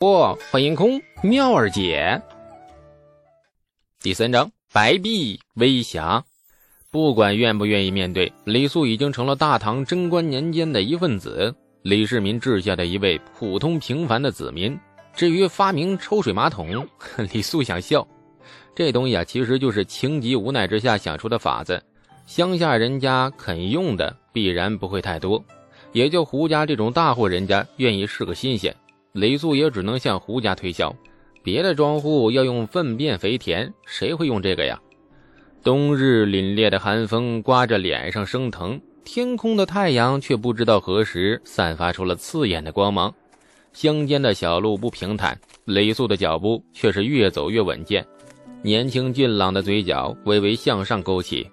不，欢迎空妙儿姐。第三章白璧微瑕。不管愿不愿意面对，李素已经成了大唐贞观年间的一份子，李世民治下的一位普通平凡的子民。至于发明抽水马桶，李素想笑，这东西啊，其实就是情急无奈之下想出的法子。乡下人家肯用的，必然不会太多，也就胡家这种大户人家愿意试个新鲜。李素也只能向胡家推销，别的庄户要用粪便肥田，谁会用这个呀？冬日凛冽的寒风刮着脸上生疼，天空的太阳却不知道何时散发出了刺眼的光芒。乡间的小路不平坦，李素的脚步却是越走越稳健，年轻俊朗的嘴角微微向上勾起，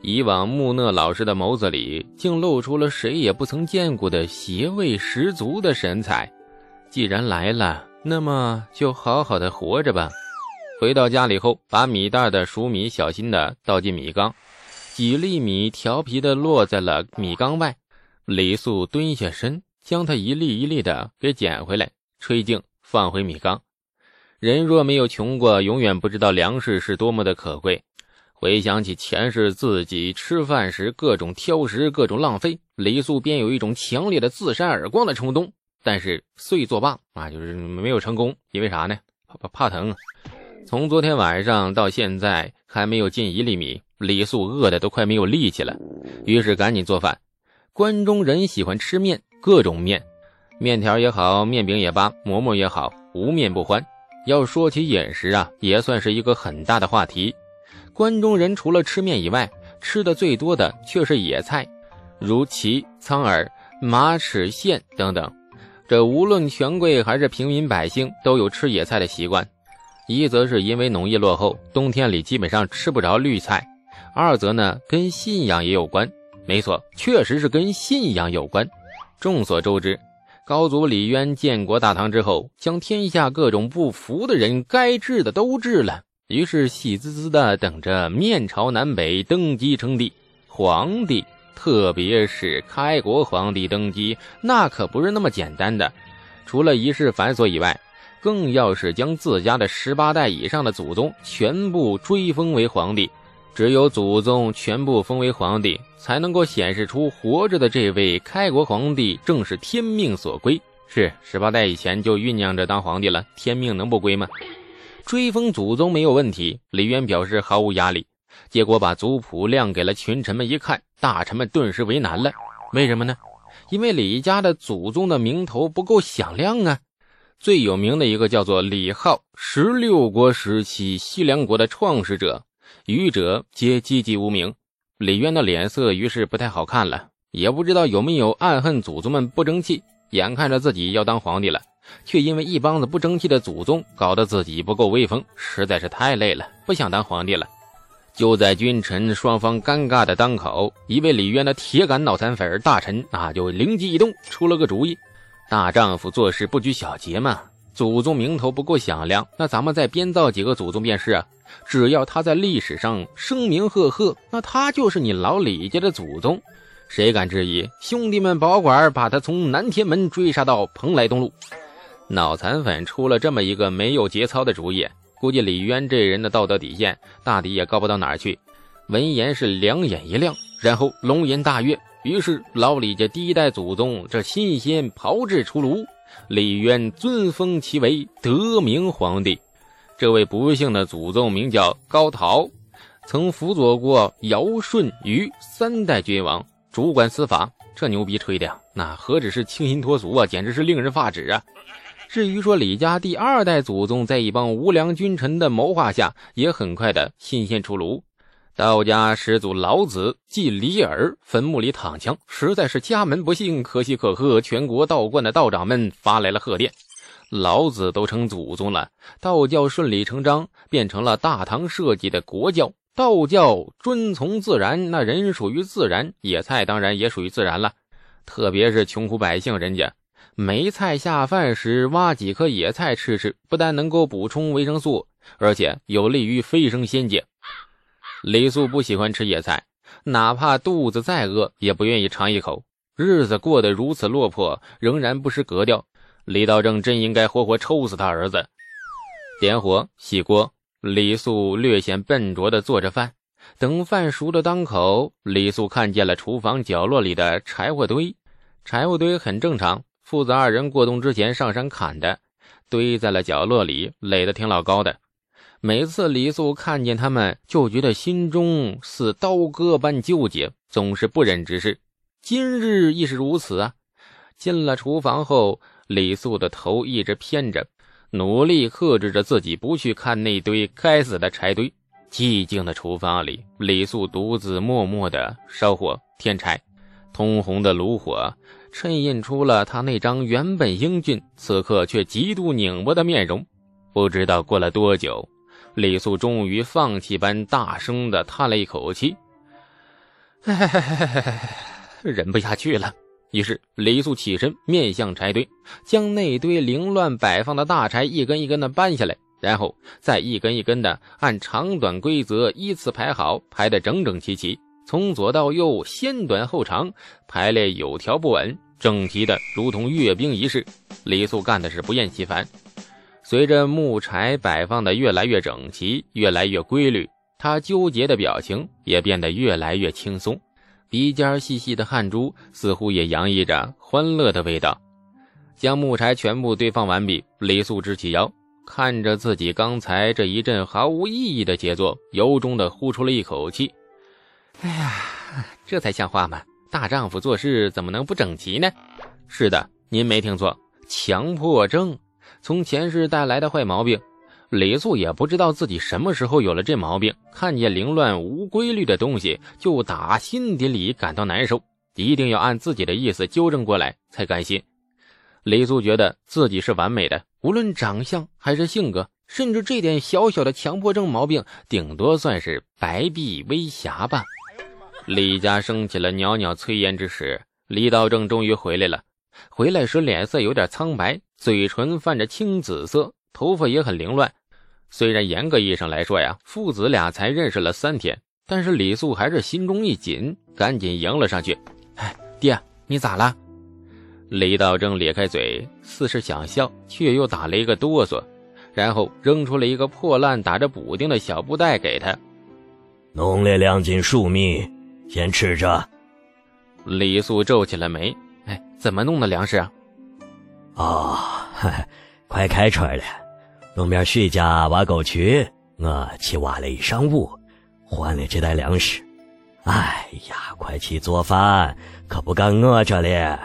以往木讷老实的眸子里竟露出了谁也不曾见过的邪味十足的神采。既然来了，那么就好好的活着吧。回到家里后，把米袋的熟米小心的倒进米缸，几粒米调皮的落在了米缸外。李素蹲下身，将它一粒一粒的给捡回来，吹净，放回米缸。人若没有穷过，永远不知道粮食是多么的可贵。回想起前世自己吃饭时各种挑食、各种浪费，李素便有一种强烈的自扇耳光的冲动。但是遂作罢啊，就是没有成功，因为啥呢？怕怕怕疼。从昨天晚上到现在还没有进一粒米，李素饿的都快没有力气了，于是赶紧做饭。关中人喜欢吃面，各种面，面条也好，面饼也罢，馍馍也好，无面不欢。要说起饮食啊，也算是一个很大的话题。关中人除了吃面以外，吃的最多的却是野菜，如蕲、苍耳、马齿苋等等。这无论权贵还是平民百姓都有吃野菜的习惯，一则是因为农业落后，冬天里基本上吃不着绿菜；二则呢，跟信仰也有关。没错，确实是跟信仰有关。众所周知，高祖李渊建国大唐之后，将天下各种不服的人该治的都治了，于是喜滋滋的等着面朝南北登基称帝，皇帝。特别是开国皇帝登基，那可不是那么简单的。除了仪式繁琐以外，更要是将自家的十八代以上的祖宗全部追封为皇帝。只有祖宗全部封为皇帝，才能够显示出活着的这位开国皇帝正是天命所归。是十八代以前就酝酿着当皇帝了，天命能不归吗？追封祖宗没有问题，李渊表示毫无压力。结果把族谱亮给了群臣们一看，大臣们顿时为难了。为什么呢？因为李家的祖宗的名头不够响亮啊。最有名的一个叫做李浩，十六国时期西凉国的创始者，余者皆籍籍无名。李渊的脸色于是不太好看了，也不知道有没有暗恨祖宗们不争气。眼看着自己要当皇帝了，却因为一帮子不争气的祖宗，搞得自己不够威风，实在是太累了，不想当皇帝了。就在君臣双方尴尬的当口，一位李渊的铁杆脑残粉大臣啊，就灵机一动，出了个主意：大丈夫做事不拘小节嘛。祖宗名头不够响亮，那咱们再编造几个祖宗便是啊。只要他在历史上声名赫赫，那他就是你老李家的祖宗。谁敢质疑？兄弟们保管把他从南天门追杀到蓬莱东路。脑残粉出了这么一个没有节操的主意。估计李渊这人的道德底线大抵也高不到哪儿去。闻言是两眼一亮，然后龙颜大悦。于是老李家第一代祖宗这新鲜炮制出炉，李渊尊封其为德明皇帝。这位不幸的祖宗名叫高陶，曾辅佐过尧舜禹三代君王，主管司法。这牛逼吹的呀，那何止是清新脱俗啊，简直是令人发指啊！至于说李家第二代祖宗，在一帮无良君臣的谋划下，也很快的新鲜出炉。道家始祖老子继李耳坟墓里躺枪，实在是家门不幸，可喜可贺。全国道观的道长们发来了贺电，老子都成祖宗了，道教顺理成章变成了大唐设计的国教。道教遵从自然，那人属于自然，野菜当然也属于自然了。特别是穷苦百姓，人家。没菜下饭时，挖几颗野菜吃吃，不但能够补充维生素，而且有利于飞升仙界。李素不喜欢吃野菜，哪怕肚子再饿，也不愿意尝一口。日子过得如此落魄，仍然不失格调。李道正真应该活活抽死他儿子。点火洗锅，李素略显笨拙地做着饭。等饭熟的当口，李素看见了厨房角落里的柴火堆。柴火堆很正常，父子二人过冬之前上山砍的，堆在了角落里，垒得挺老高的。每次李素看见他们，就觉得心中似刀割般纠结，总是不忍直视。今日亦是如此啊！进了厨房后，李素的头一直偏着。努力克制着自己，不去看那堆该死的柴堆。寂静的厨房里，李素独自默默地烧火添柴，通红的炉火衬印出了他那张原本英俊，此刻却极度拧巴的面容。不知道过了多久，李素终于放弃般大声地叹了一口气：“ 忍不下去了。”于是，李素起身，面向柴堆，将那堆凌乱摆放的大柴一根一根的搬下来，然后再一根一根的按长短规则依次排好，排得整整齐齐，从左到右，先短后长，排列有条不紊，整齐的如同阅兵仪式。李素干的是不厌其烦。随着木柴摆放的越来越整齐，越来越规律，他纠结的表情也变得越来越轻松。鼻尖细细的汗珠似乎也洋溢着欢乐的味道。将木柴全部堆放完毕，李素直起腰，看着自己刚才这一阵毫无意义的杰作，由衷的呼出了一口气：“哎呀，这才像话嘛！大丈夫做事怎么能不整齐呢？”是的，您没听错，强迫症，从前世带来的坏毛病。李素也不知道自己什么时候有了这毛病，看见凌乱无规律的东西就打心底里感到难受，一定要按自己的意思纠正过来才甘心。李素觉得自己是完美的，无论长相还是性格，甚至这点小小的强迫症毛病，顶多算是白璧微瑕吧。李家升起了袅袅炊烟之时，李道正终于回来了。回来时脸色有点苍白，嘴唇泛着青紫色，头发也很凌乱。虽然严格意义上来说呀，父子俩才认识了三天，但是李素还是心中一紧，赶紧迎了上去。哎，爹，你咋了？李道正咧开嘴，似是想笑，却又打了一个哆嗦，然后扔出了一个破烂打着补丁的小布袋给他。浓烈两斤粟米，先吃着。李素皱起了眉，哎，怎么弄的粮食啊？哦，快开春了。东边徐家挖沟渠，我去挖了一上午，换了这袋粮食。哎呀，快去做饭，可不敢饿着了。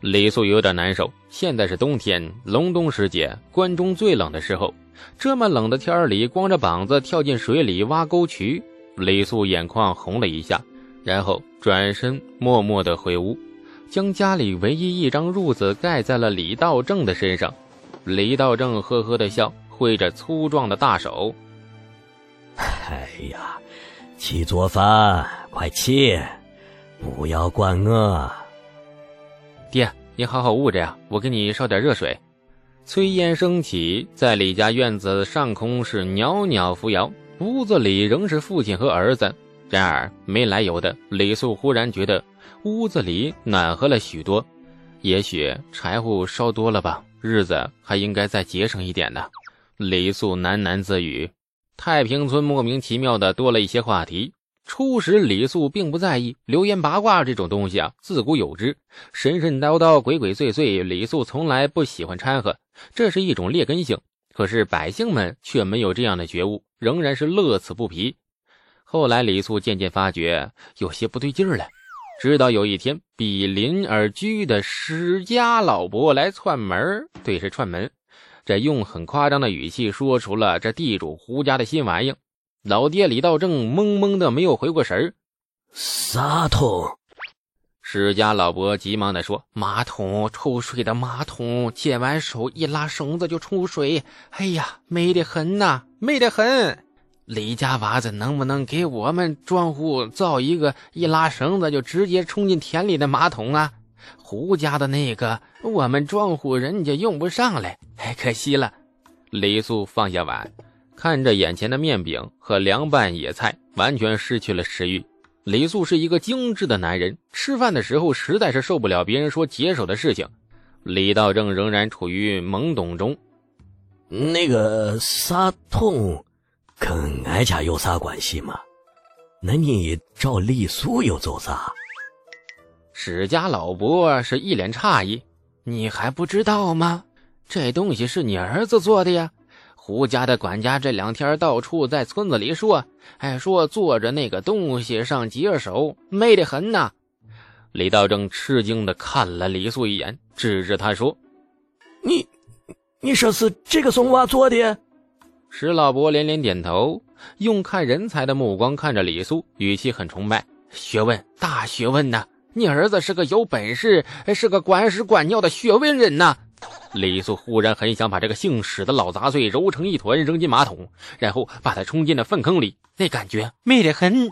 李素有点难受。现在是冬天，隆冬时节，关中最冷的时候。这么冷的天里，光着膀子跳进水里挖沟渠，李素眼眶红了一下，然后转身默默的回屋，将家里唯一一张褥子盖在了李道正的身上。李道正呵呵的笑，挥着粗壮的大手：“哎呀，起做饭，快起，不要管我。”爹，你好好捂着呀，我给你烧点热水。炊烟升起，在李家院子上空是袅袅扶摇，屋子里仍是父亲和儿子。然而没来由的，李素忽然觉得屋子里暖和了许多，也许柴火烧多了吧。日子还应该再节省一点呢，李素喃喃自语。太平村莫名其妙的多了一些话题。初时李素并不在意流言八卦这种东西啊，自古有之，神神叨叨、鬼鬼祟祟，李素从来不喜欢掺和，这是一种劣根性。可是百姓们却没有这样的觉悟，仍然是乐此不疲。后来李素渐渐发觉有些不对劲儿了。直到有一天，比邻而居的史家老伯来串门对，是串门。这用很夸张的语气说出了这地主胡家的新玩意。老爹李道正懵懵的，没有回过神儿。马桶，史家老伯急忙的说：“马桶，抽水的马桶。接完手一拉绳子就冲水。哎呀，美得很呐，美得很。”李家娃子能不能给我们庄户造一个一拉绳子就直接冲进田里的马桶啊？胡家的那个，我们庄户人家用不上嘞，太可惜了。李素放下碗，看着眼前的面饼和凉拌野菜，完全失去了食欲。李素是一个精致的男人，吃饭的时候实在是受不了别人说解手的事情。李道正仍然处于懵懂中。那个仨痛，跟俺家有啥关系吗？那你找李素又做啥？史家老伯是一脸诧异：“你还不知道吗？这东西是你儿子做的呀！胡家的管家这两天到处在村子里说，哎说坐着那个东西上解手，美得很呐。”李道正吃惊的看了李素一眼，指着他说：“你，你说是这个松娃做的？”石老伯连连点头，用看人才的目光看着李素，语气很崇拜：“学问，大学问呐！你儿子是个有本事，是个管屎管尿的学问人呐！”李素忽然很想把这个姓史的老杂碎揉成一团扔进马桶，然后把他冲进了粪坑里，那感觉美得很。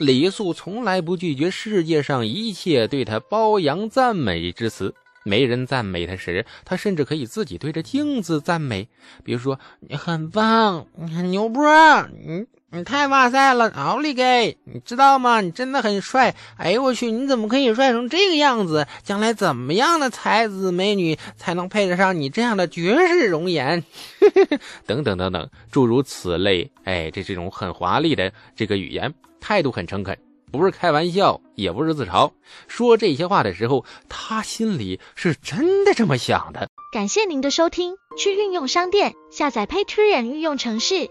李素从来不拒绝世界上一切对他褒扬赞美之词。没人赞美他时，他甚至可以自己对着镜子赞美，比如说：“你很棒，你很牛波，你你太哇塞了，奥利给！你知道吗？你真的很帅！哎呦我去，你怎么可以帅成这个样子？将来怎么样的才子美女才能配得上你这样的绝世容颜？等等等等，诸如此类。哎，这这种很华丽的这个语言。”态度很诚恳，不是开玩笑，也不是自嘲。说这些话的时候，他心里是真的这么想的。感谢您的收听，去运用商店下载 Patreon 运用城市，